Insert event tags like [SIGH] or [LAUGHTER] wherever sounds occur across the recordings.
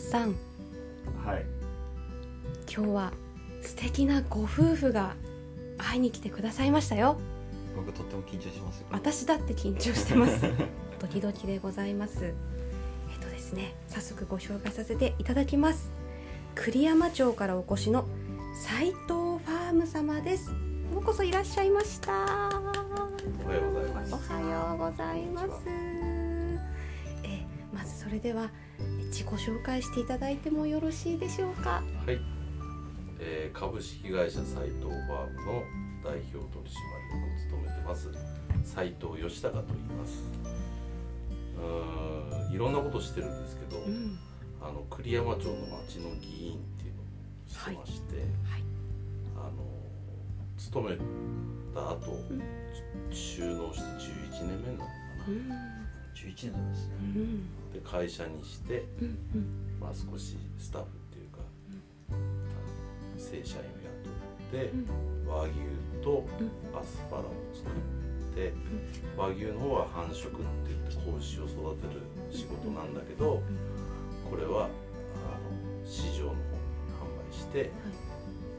さん。はい。今日は素敵なご夫婦が会いに来てくださいましたよ。僕とっても緊張しますよ。私だって緊張してます。[LAUGHS] ドキドキでございます。えっとですね早速ご紹介させていただきます。栗山町からお越しの斉藤ファーム様です。ようこそいらっしゃいました。おはようございます。おはようございます。えまずそれでは自己紹介していただいてもよろしいでしょうか？はい、えー株式会社斉藤ファームの代表取締役を務めてます斉藤義孝と言います。うーんいろんなことしてるんですけど、うん。あの栗山町の町の議員っていうのをしてまして、はい。あの勤めた後、うん。収納して11年目になるのかな、うん11年なんです。ねうん。で会社にして、うんうん。まあ、少しスタッフっていうか、あの正社員を雇って、和牛とアスパラを作って、和牛の方は繁殖って言って子牛を育てる仕事なんだけど、これはあの市場の方に販売して、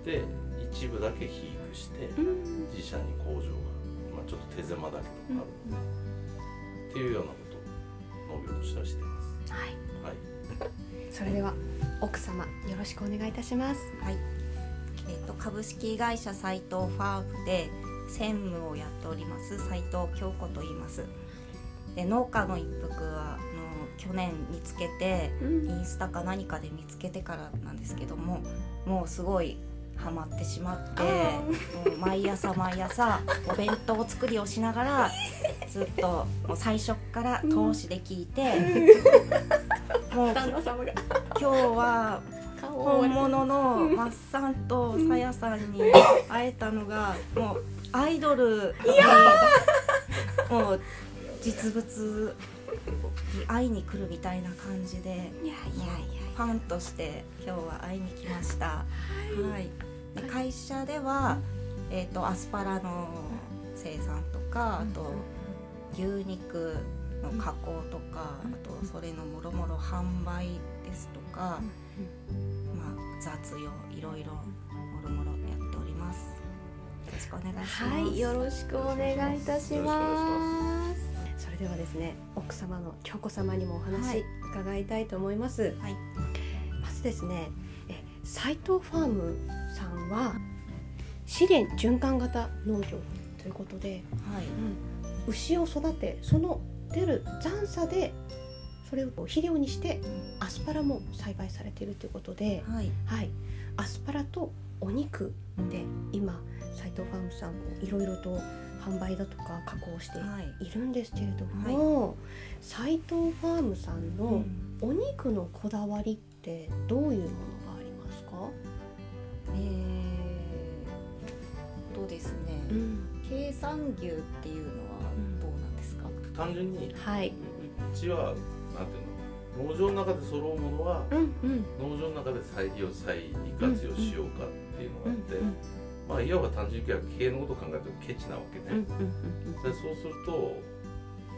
で一部だけ肥育して、うん。自社に工場が、まあ、ちょっと手狭だけどある、っていうようなこと。を農業としてはしています。はい。はい。[LAUGHS] それでは奥様よろしくお願いいたします。はい、えー、と株式会社斉藤ファームで専務をやっております斉藤京子と言います。で農家の一服はあの去年見つけてうん。インスタか何かで見つけてからなんですけどももうすごいハマってしまってあもう毎朝毎朝お弁当作りをしながら [LAUGHS] ずっともう最初から投資で聞いて、もう旦那様が。今日は本物のマッサンとさやさんに会えたのがもうアイドル。にもう実物に会いに来るみたいな感じでいやいやいやファンとして今日は会いに来ました。はい、で会社では、えー、とアスパラの生産とかあと牛肉の加工とかあとそれのもろもろ販売ですとか、まあ、雑用いろいろもろもろやっております。よろしくお願いします。はいよろしくお願いいたします。それではですね奥様の京子様にもおは話い。伺いたいと思います、はい。まずですねえ斉藤ファームさんは資源循環型農業ということで、はい。うん牛を育てその出る残差でそれを肥料にしてアスパラも栽培されているということで、はい。はい、アスパラとお肉で今斉藤ファームさんいろいろと販売だとか加工してはいいるんですけれども、斉藤ファームさんのうん。お肉のこだわりってどういうものがありますか、えー、とですね、ん。計算牛っていうの単純にはい、うちはなんていうの農場の中で揃うものはうんうん。農場の中で再利用再利活用しようかっていうのがあって、うんまあいわば単純に経営のことを考えるとケチなわけね、うんうんでそうすると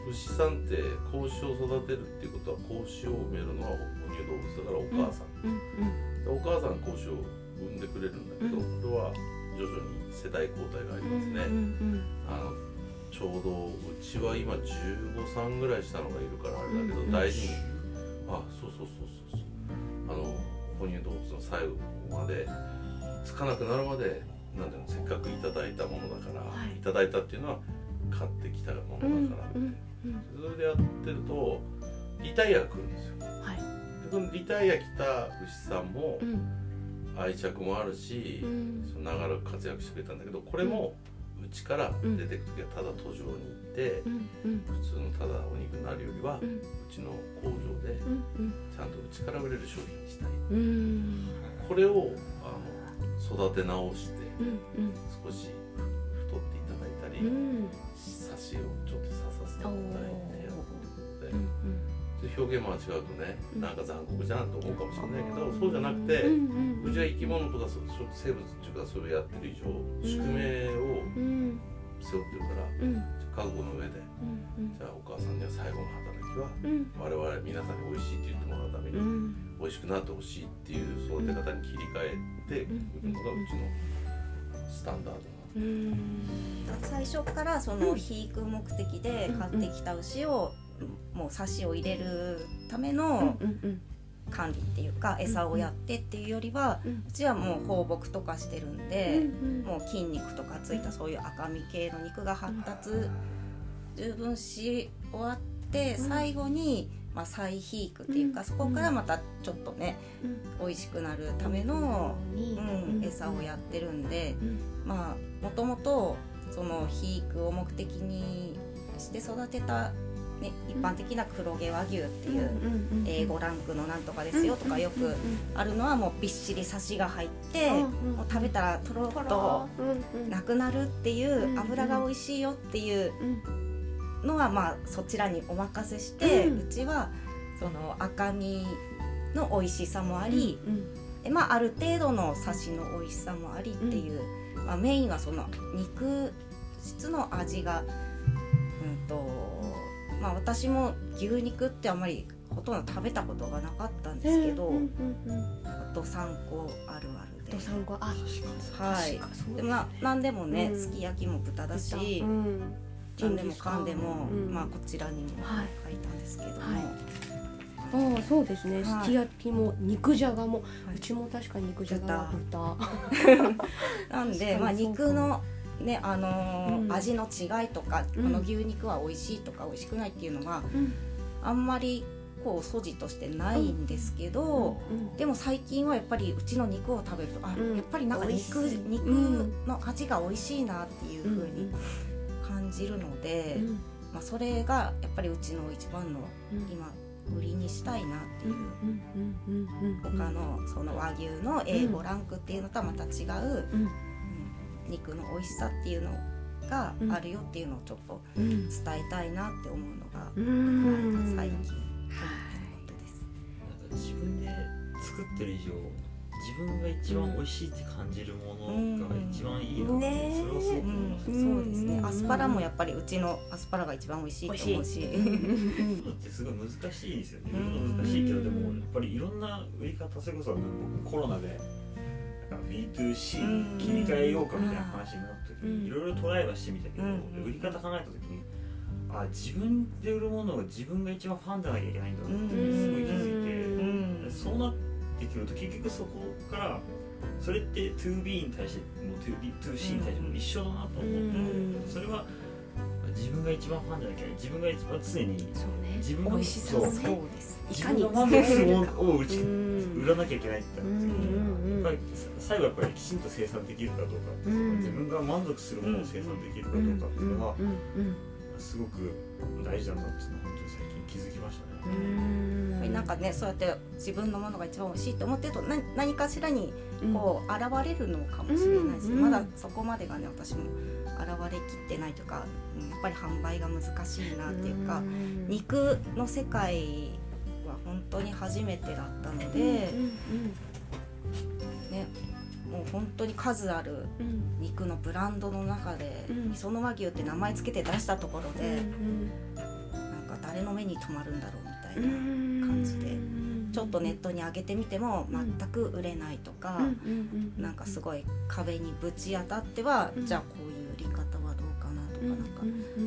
牛さんって子牛を育てるっていうことは子牛を産めるのは哺乳動物だからお母さん、うんうんでお母さん子牛を産んでくれるんだけど、うこれは徐々に世代交代がありますね、うん。あのちょうどうちは今15歳ぐらい下のがいるからあれだけど、うん大事に。あそうそうそうそうそう。あの哺乳動物の最後までつかなくなるまでなんていうのせっかくいただいたものだから、はい。い、ただいたっていうのは買ってきたものうんだから、うんうんそれでやってるとリタイアが来るんですよ。はい。でそのリタイア来た牛さんもうん。愛着もあるし、うん。その長らく活躍してくれたんだけどこれもうちから出てく時はただ途上に行って、普通のただお肉になるよりは、ううんちの工場でうんちゃんとうちから売れる商品にしたい。うんこれをあの育て直してうん少し太っていただいたり、うん。サシをちょっと刺させていただいてやって。うんで表現間違うとねうん。なんか残酷じゃんと思うかもしれないけどそうじゃなくて、うんうちは生き物とかそ生物っていうかそれをやってる以上宿命をうん背負ってるから、うん。覚悟の上でうんじゃあお母さんには最後の働きはうん。我々皆さんに美味しいって言ってもらうために、うん。美美味しくなってほしいっていう育て方に切り替えて売るのがうちのスタンダードなうん。最初からその肥育目的で買ってきた牛をもうサシを入れるための管理っていうか餌をやってっていうよりはうちはもう放牧とかしてるんでうんもう筋肉とかついたそういう赤身系の肉が発達十分し終わってうん。最後にまあ再肥育っていうかそこからまたちょっとねうん。美味しくなるためのにうん。餌をやってるんでうん。まあもともとその肥育を目的にして育てた、ね、一般的な黒毛和牛っていううんうん A5 ランクのなんとかですよとかよくあるのはもうびっしりサシが入ってもう食べたらとろっとなくなるっていう油が美味しいよっていううんのはまあそちらにお任せしてうちはその赤身の美味しさもありうんでまあ、ある程度のサシの美味しさもありっていう、まあ、メインはその肉質の味が、うんとまあ、私も牛肉ってあんまりほとんど食べたことがなかったんですけど、うんうんうんどさんこあるあるで。どさんこあはい。でもな何でもね、うん。すき焼きも豚だし、うん。何でもかんでも、うん。まあ、こちらにもはい。書いたんですけども、はい。ああそうですね、はい。すき焼きも肉じゃがも、はい。うちも確かに肉じゃがは豚。[LAUGHS] なんで、まあ、肉のねあのーうん。味の違いとか、うん。この牛肉は美味しいとか美味しくないっていうのがうん。あんまりこう素地としてないんですけど、うん。でも最近はやっぱりうちの肉を食べるとあ、うん。やっぱりなんか肉肉うん。の味が美味しいなっていう風に感じるので、うん。まあ、それがやっぱりうちの一番のうん。今売りにしたいなっていう。他のその和牛の A5 ランクっていうのとはまた違う、肉の美味しさっていうのがあるよっていうのをちょっとうん。伝えたいなって思うのが、うん。はい、最近思ってることです。自分で作ってる以上自分が一番美味しいって感じるものが一番いいなって、ねそれはすごく思います、うん、そうですね、うん。アスパラもやっぱりうちのアスパラが一番美味しいと思うし。だってすごい難しいですよね。うん難しいけど、でもやっぱりいろんな売り方、それこそ僕コロナで B2C 切り替えようかみたいな話になった時うん。にいろいろトライはしてみたけど、うん。売り方考えた時に、あ自分で売るものが自分が一番ファンじゃなきゃいけないんだなってすごい気づいて、うん。そうなってくると結局そこからそれって 2B に対しても 2B 2C に対しても一緒だなと思って、うん。それは自分が一番ファンじゃなきゃ自分が一番常にそうね。自分が美味しさ。をねそうです。自いかに分が満足するものを売りうん。売らなきゃいけないってうなんですけど、んうんやっぱり最後やっぱりきちんと生産できるかどうか、うん。自分が満足するものを生産できるかどうかっていうのはすごく大事だなっていうのは本当に最近気づきましたうね。ぱりなんかねそうやって自分のものが一番美味しいと思ってると何何かしらにこう現れるのかもしれないし、うんまだそこまでがね私も現れきってないというかうんやっぱり販売が難しいなっていうか、ん肉の世界は本当に初めてだったので、うんね、もう本当に数あるうん。うん肉のブランドの中で、うん。磯の和牛って名前つけて出したところうで、ん。なんか誰の目に留まるんだろういうんな感じで、うんちょっとネットに上げてみても全く売れないとか、なんかすごい壁にぶち当たっては、うん。じゃあこういう売り方はどうかなとか、なん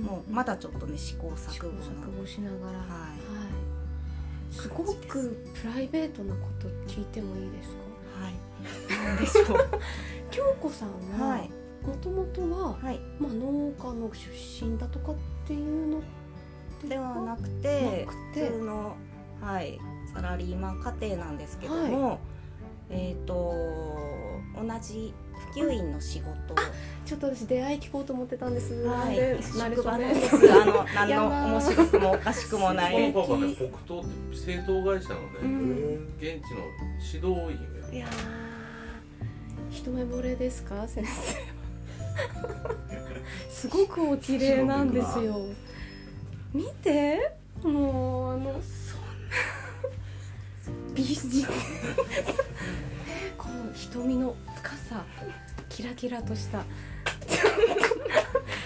かもうまだちょっとね試行錯誤しながら。はい。すごくプライベートなこと聞いてもいいですか？はい。でしょう。[LAUGHS] 京子さんははい。もともとは、はい。まあ、農家の出身だとかっていうのではなくてなくて。普通のはいサラリーマン家庭なんですけども、えっ、と同じ普及員の仕事ちょっと私出会い聞こうと思ってたんです、はい。なんです。あの [LAUGHS] 何のー。面白くもおかしくもない。[LAUGHS] パパね。北東って製糖会社のね、うん。現地の指導員いやー。一目惚れですか先生 [LAUGHS] すごくお綺麗なんですよ見て。もうあの美人この瞳の深さキラキラとした。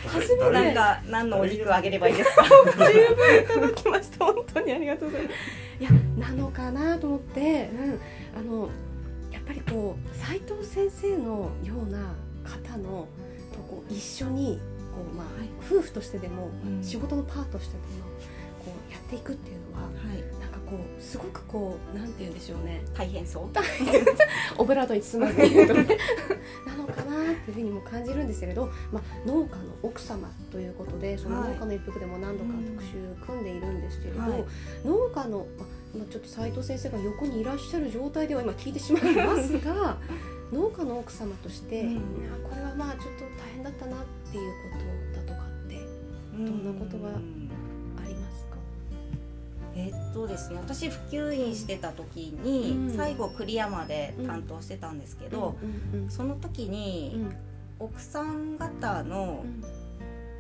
初めて。なんか何のお肉あげればいいですか？十分いただきました。本当にありがとうございます。いやなのかなと思って、うん、あのやっぱりこう斉藤先生のような方のとこう一緒にこう、まあ夫婦としてでも、うん。仕事のパートとしてでもこうやっていくっていうのははい。なんかこうすごくこうなんて言うんでしょうね。大変そう。[LAUGHS] オブラートに包まずに言うと。ねなのかなっていうふうにも感じるんですけれど、まあ、農家の奥様ということでそのはい。農家の一服でも何度か特集組んでいるんですけれど、はい。農家の、まあ、まあちょっと斉藤先生が横にいらっしゃる状態では今聞いてしまいますが [LAUGHS] 農家の奥様として、うん。これはまあちょっと大変だったなっていうことだとかってどんなことがありますか、えっとですね私普及員してた時に、うん。最後栗山で担当してたんですけど、うんうん。その時に、うん。奥さん方の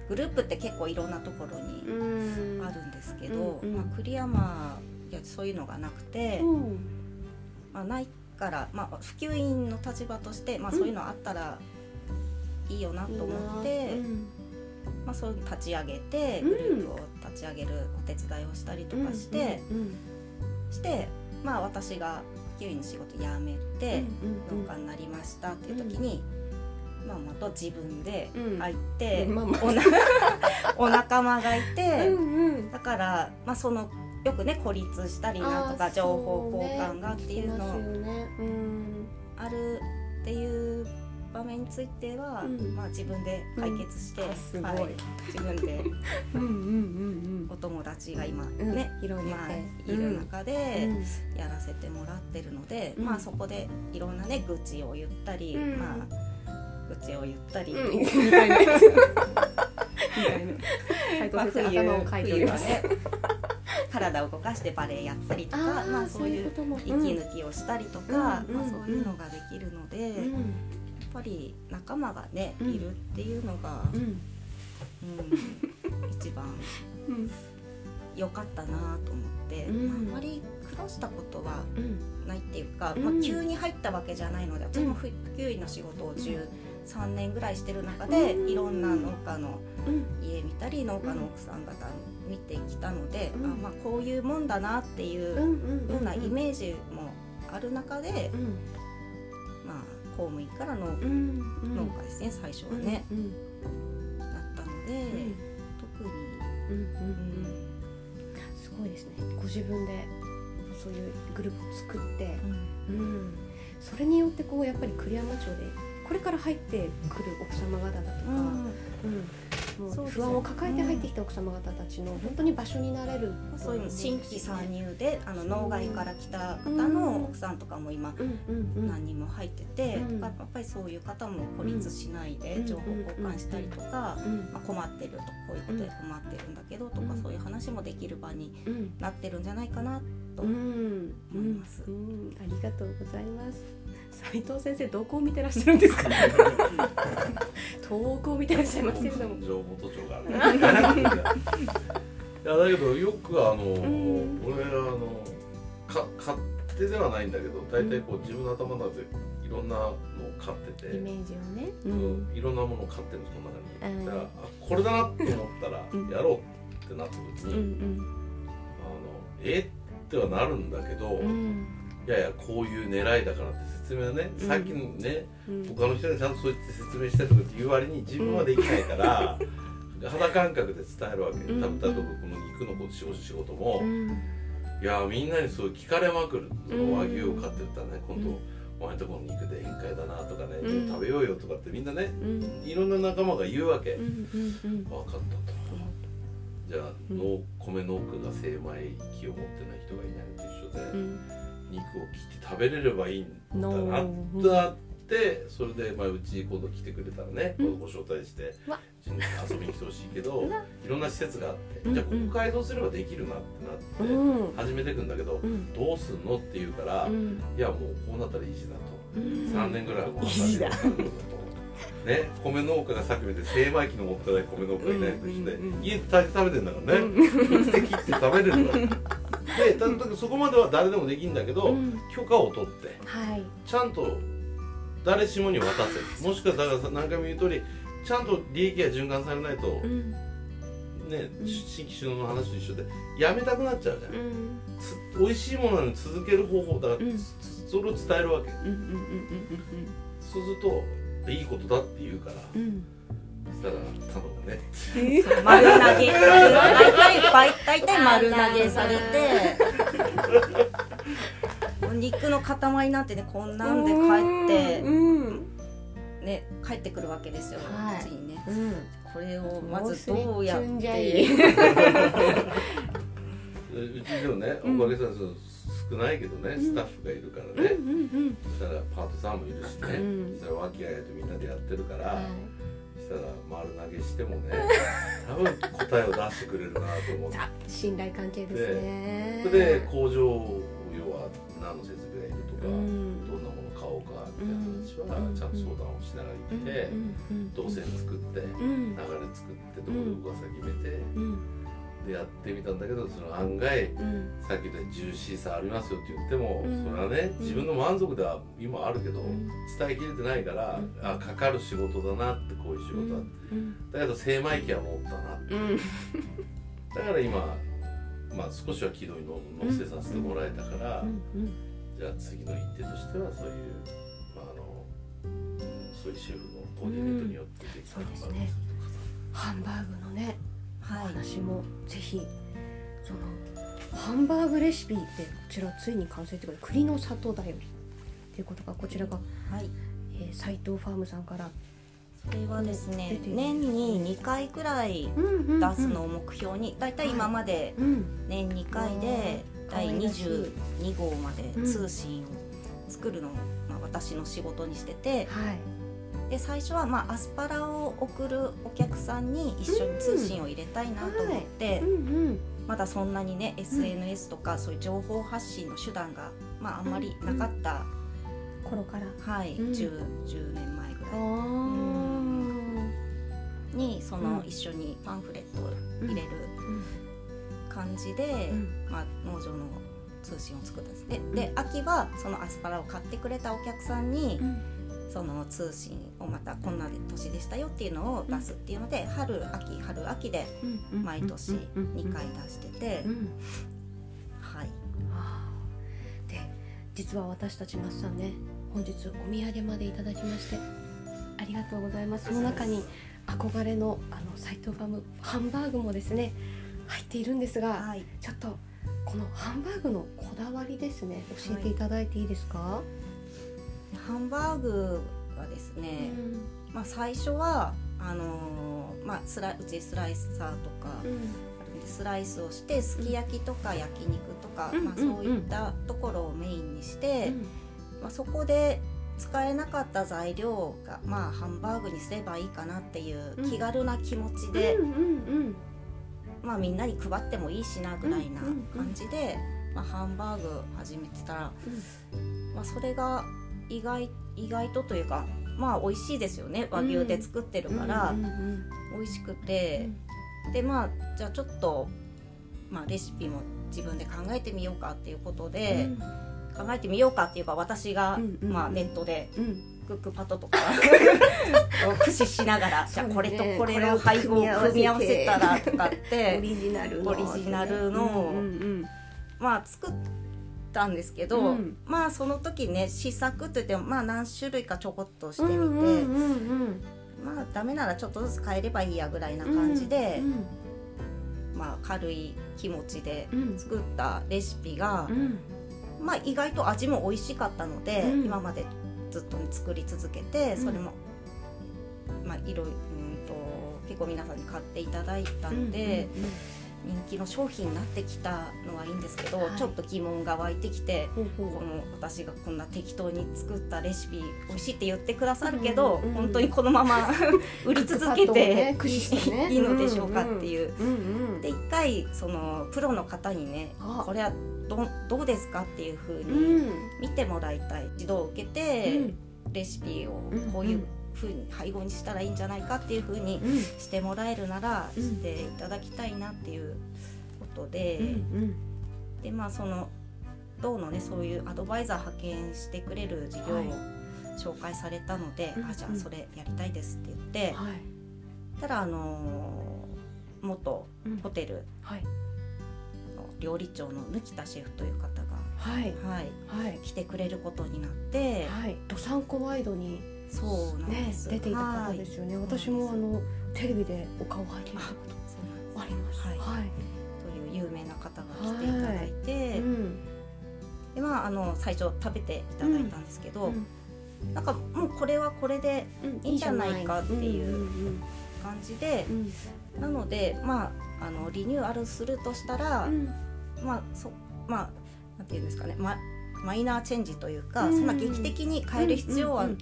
グループって結構いろんなところにうん。あるんですけど、うんうん。まあ、栗山いやそういうのがなくて、うん。まあ、ないから、まあ、普及員の立場として、まあ、そういうのあったらいいよなと思って、うん。まあ、そういうの立ち上げてうん。グループを立ち上げるお手伝いをしたりとかして、うんうんして、まあ、私が普及員の仕事辞めてうんうん農家になりましたっていう時に、まあ、また自分でうん。入って、まあまあ。お [LAUGHS] 仲間がいて、うんうん。だから、まあ、そのよくね孤立したりなんとか情報交換がっていうのあるっていう場面については、うん。まあ、自分で解決して、うん。はい、自分で [LAUGHS] うんうんうんお友達が今うん。ね、広げて。まあ、いる中うでん。やらせてもらってるので、うん。まあそこでいろんなね愚痴を言ったり、うん。まあ愚痴を言ったり、うん。みたいな。みたいな。斉まあ藤先生頭を描いております。[LAUGHS] 冬はね体を動かしてバレエやったりとかまあ、そういう息抜きをしたりとか、うん。まあ、そういうのができるので、うんぱり仲間がね、うん。いるっていうのが、うん。うん一番うん。良かったなと思って、うん。まああんまり苦労したことはうん。ないっていうか、うん。まあ、急に入ったわけじゃないので私も普及員の仕事を13年ぐらいしてる中で、うん。いろんな農家のうん。家見たり農家の奥さん方見てきたので、うん。あまあ、こういうもんだなっていうようなイメージもある中で、公務員からのうんうん。農家ですね、最初はね、だったので、うん。特に、すごいですね。ご自分でそういうグループを作って。うん。それによってこうやっぱり栗山町でこれから入ってくる奥様方だとか、うん不安を抱えて入ってきた奥様方たちの本当に場所になれる、そういうの新規参入であの農外から来た方うんの奥さん。とかも今うんうんうん。何人も入ってて、うん。やっぱりそういう方も孤立しないでうん。情報交換したりとか、うんまあ、困ってるとこういうことで困ってるんだけどとか、うん。そういう話もできる場にうんなってるんじゃないかなと、うん思います。うん。うん。ありがとうございます斉藤先生どこを見てらっしゃるんですか？[LAUGHS] 遠くを見てらっしゃいますけれども。情報都庁がある。[LAUGHS] いやだけどよくあの、ん。俺あのか勝手ではないんだけど大体こう自分の頭の中でいろんなのを買ってて、イメージをね、ううん。いろんなものを買ってるんですこの中に、うん。だからあこれだなって思ったらうん。やろうってなった時に、うんあのえ？ってはなるんだけど、うんうんいやいやこういう狙いだからって説明はね、うん。さっきのねうん。他の人にちゃんとそう言って説明したりとかって言う割に自分はできないから、肌感覚で伝えるわけ、うん。多分例えばこの肉のこと仕事仕事も、うん。いやみんなにそう聞かれまくるそうんの和牛を飼ってたらね今度、うんお前んとこの肉で宴会だなとかね、うん。食べようよとかってみんなねうん。いろんな仲間が言うわけ、うんうんうん。分かったと。じゃあ、うん。農米農家が精米機を持ってない人がいないのと一緒で、うん肉を切って食べれればいいんだのなだってそれで、まあ、うち今度来てくれたらね、うん。ご招待してうちに遊びに来てほしいけどいろんな施設があって、うんじゃあここ改造すればできるなってなって、うん。始めていくんだけど、うん。どうすんのって言うから、いうん。やもうこうなったら維持だと、うん。3年ぐらいはこうなった維持だ。らと。ね、米農家がさっき見て精米機の持ってない米農家がいないと一緒で、うんうんう食べてんだからね、切って切って食べれるわけでただそこまでは誰でもできるんだけど、うん。許可を取ってはい。ちゃんと誰しもに渡せ。もしくはだからさ何回も言う通りちゃんと利益が循環されないと、うん。ねうん。新規首脳の話と一緒でやめたくなっちゃうじゃん、うん。美味しいものに続ける方法だから、それを伝えるわけ。うんうんうんそうするといいことだって言うから、うんうんそしたら頼むね丸投げ。大体大大体丸投げされて。肉の塊なんてねこんなんで帰ってうんね帰ってくるわけですよ、はい。うちにね。うん。これをまずどうやっもうすりつんじゃてい。うちでもねうん。おかげさまで少ないけどね、うん。スタッフがいるからうんね、うん。そしたらパートさんもいるしね、うん。そしたら和気あいあいとみんなでやってるから、はい。そしたら丸投げしてもね [LAUGHS] 多分答えを出してくれるなと思って。あ信頼関係ですね。それで工場要は何の設備がいるとか、うん。どんなもの買おうかみたいな話はうん。ちゃんと相談をしながら行って、うん。動線作って、うん。流れ作ってどこで動かすか決めて、うんでやってみたんだけどその案外うん。さっき言ったジューシーさありますよって言っても、うん。それはねうん。自分の満足では今あるけど、うん。伝えきれてないから、うん。あかかる仕事だなってこういう仕事だ、うん。だけど精米機は持ったなうん。だから今まあ少しは軌道に乗せさせてもらえたから、うん。じゃあ次の一手としてはそういう、まあ、あのそういうシェフのコーディネートによってできたそうですね。ハンバーグのねおはい。話もぜひそのハンバーグレシピでこちらついに完成ということで栗の里だよ。りということがこちらがはい。えー斉藤ファームさんからそれはですね年に2回くらい出出すのを目標にだいたい。今までうん。年2回で第可愛らしい。22号までうん通信を作るのを、まあ、私の仕事にしててはいで最初はまあアスパラを送るお客さんに一緒に通信を入れたいなと思って、まだそんなにね SNS とかそういう情報発信の手段が、まあ、あんまりなかった、頃から。はい、うん。10, 10年前ぐあらい。ー。にそのうん。一緒にパンフレットを入れる感じで、うん。まあ、農場の通信を作ったんですでで秋はそのアスパラを買ってくれたお客さんに、うん。その通信をまたこんな年でしたよっていうのを出すっていうので、春秋春秋で毎年2回出してて、うんはい。で実は私たちマッサンね本日お土産までいただきましてありがとうございます。その中に憧れのあの斉藤ファームハンバーグもですね入っているんですが、はい。ちょっとこのハンバーグのこだわりですね教えていただいていいですか、ハンバーグはですね、まあ、最初はあのーまあ、スライうちスライサーとかスライスをしてすき焼きとか焼肉とか、まあ、うんうん。そういったところをメインにして、うん。まあ、そこで使えなかった材料が、まあ、ハンバーグにすればいいかなっていううん。気軽な気持ちで、うんうんまあ、みんなに配ってもいいしなぐらいなうんうんうん。感じで、まあ、ハンバーグ始めてたら、まあ、それが意外意外とというかまあ美味しいですよね。和牛で作ってるうん。から、うんうん美味しくて、でまあじゃあちょっと、まあ、レシピも自分で考えてみようかっていうことで、考えてみようかっていうか私が、うんうんまあ、ネットでうん。うんクックパッドとか [LAUGHS] を駆使しながら、じゃあこれとこれの配合を組み合わせたらとかっオてリジナルの。オリジナルのうんうん。まあ作ったんですけど、うん。まあその時ね試作といってもまあ何種類かちょこっとしてみて、うんうんうんうんまあダメならちょっとずつ変えればいいやぐらいな感じで、うんまあ軽い気持ちでうん。作ったレシピがう、ん。まあ意外と味も美味しかったので、うん。今までずっと作り続けてそれも、まあいろいろ結構皆さんに買っていただいたので、人気の商品になってきたのはいいんですけど、はい。ちょっと疑問が湧いてきて。ほうほう。この私がこんな適当に作ったレシピ美味しいって言ってくださるけど、うんうん本当にこのまま [LAUGHS] 売り続けてねね。いいのでしょうかっていう。うんうんで一回そのプロの方にねあ。これはどどうですかっていうふううにん。見てもらいたい。指導を受けて、うん。レシピをうん。こういうふうに配合にしたらいいんじゃないかっていうふうにうん。してもらえるならうん。していただきたいなっていうことで、うんでまあその道のねそういうアドバイザー派遣してくれる事業をはい。紹介されたので、うんあじゃあそれやりたいですって言って、はい。ただあのー元うん。ホテルはい。の料理長の貫田シェフという方が、はい。はい、はい。来てくれることになって、はい。どさんこワイドにそうなんねです、出ていた方ですよね。私もあのテレビでお顔拝見したことあります。はい。はい。という有名な方が来ていただいて、うん。でまああの最初食べていただいたんですけど、うん。なんかもうこれはこれでうんいいんじゃないかっていううん感じでう、ん。なのでまああのリニューアルするとしたら、うん。まあそまあなんていうんですかね、まマイナーチェンジというか、うん。そんな劇的に変える必要はないっ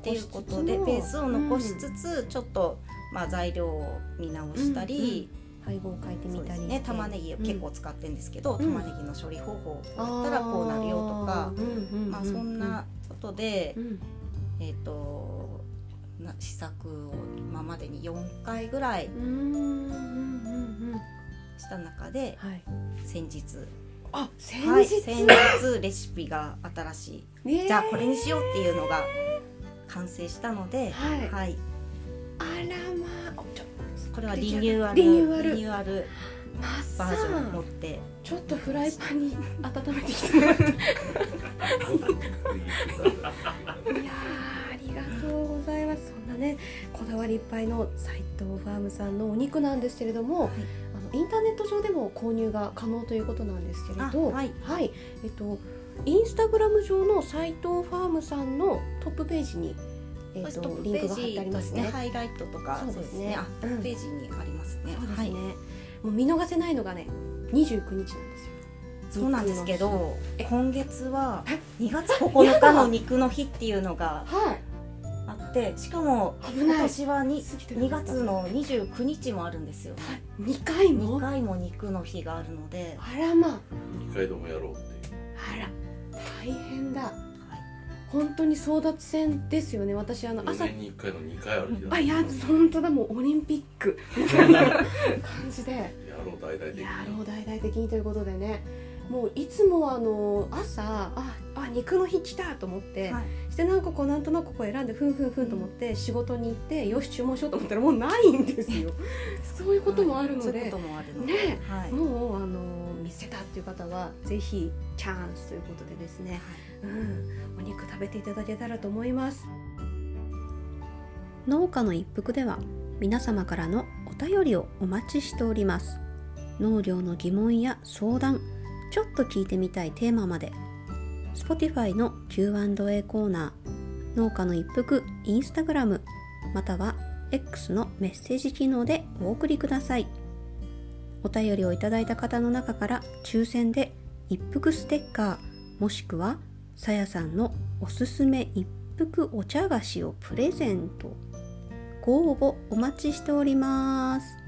ていうことで、ベースを残しつつ、ちょっとまあ材料を見直したり、配合を変えてみたりね。玉ねぎを結構使ってるんですけど、うん。玉ねぎの処理方法だったらこうなるよとか、まあそんなことで、うん。えっ、とな試作を今までに4回ぐらいした中ではい。先日あ先はい、日。先日レシピが新しい。ねえ。じゃあこれにしようっていうのが完成したので、はい。あらまあこれはリニューアルリニューアル。リニューアルマッバージョンを持って。ちょっとフライパンに温めてきて。もらっていやーありがとうございます。そんなねこだわりいっぱいの斉藤ファームさんのお肉なんですけれども、あのインターネット上でも購入が可能ということなんですけれどあはい。えっとインスタグラム上の斉藤ファームさんのトップページに、えっと、リンクが貼ってありますね。ハイライトとかそうですね。あトップページにありますね、そうですね、はい。もう見逃せないのがね29日なんですよ。そうなんですけどえ？今月は2月9日の肉の日っていうのがはい。あってしかも危ない。今年はに過ぎてな2かった月の29日もあるんですよ。2回も？2回も肉の日があるので、あらま。二回ともやろうっていう。あら大変だ。本当に争奪戦ですよね。私あの4朝年に1回の2回ある日だあいや本当だ。もうオリンピック。みたいな感じで。やろう大々的に。やろう大々的にということでねもういつもあの朝ああ肉の日来たと思って、はい。してなんかこうなんとなくこう選んでふんふんふんと思って仕事に行ってよし注文しようと思ったらもうないんですよ。そういうこともあるのそういで、うこともあるので、ねはい、もうあの見せたっていう方はぜひチャンスということでですね、うん、お肉食べていただけたらと思います。農家の一服では皆様からのお便りをお待ちしております。農業の疑問や相談ちょっと聞いてみたいテーマまで。Spotify の Q&A コーナー農家の一服インスタグラムまたは X のメッセージ機能でお送りください。お便りをいただいた方の中から抽選で一服ステッカーもしくはさやさんのおすすめ一服お茶菓子をプレゼント。ご応募お待ちしております。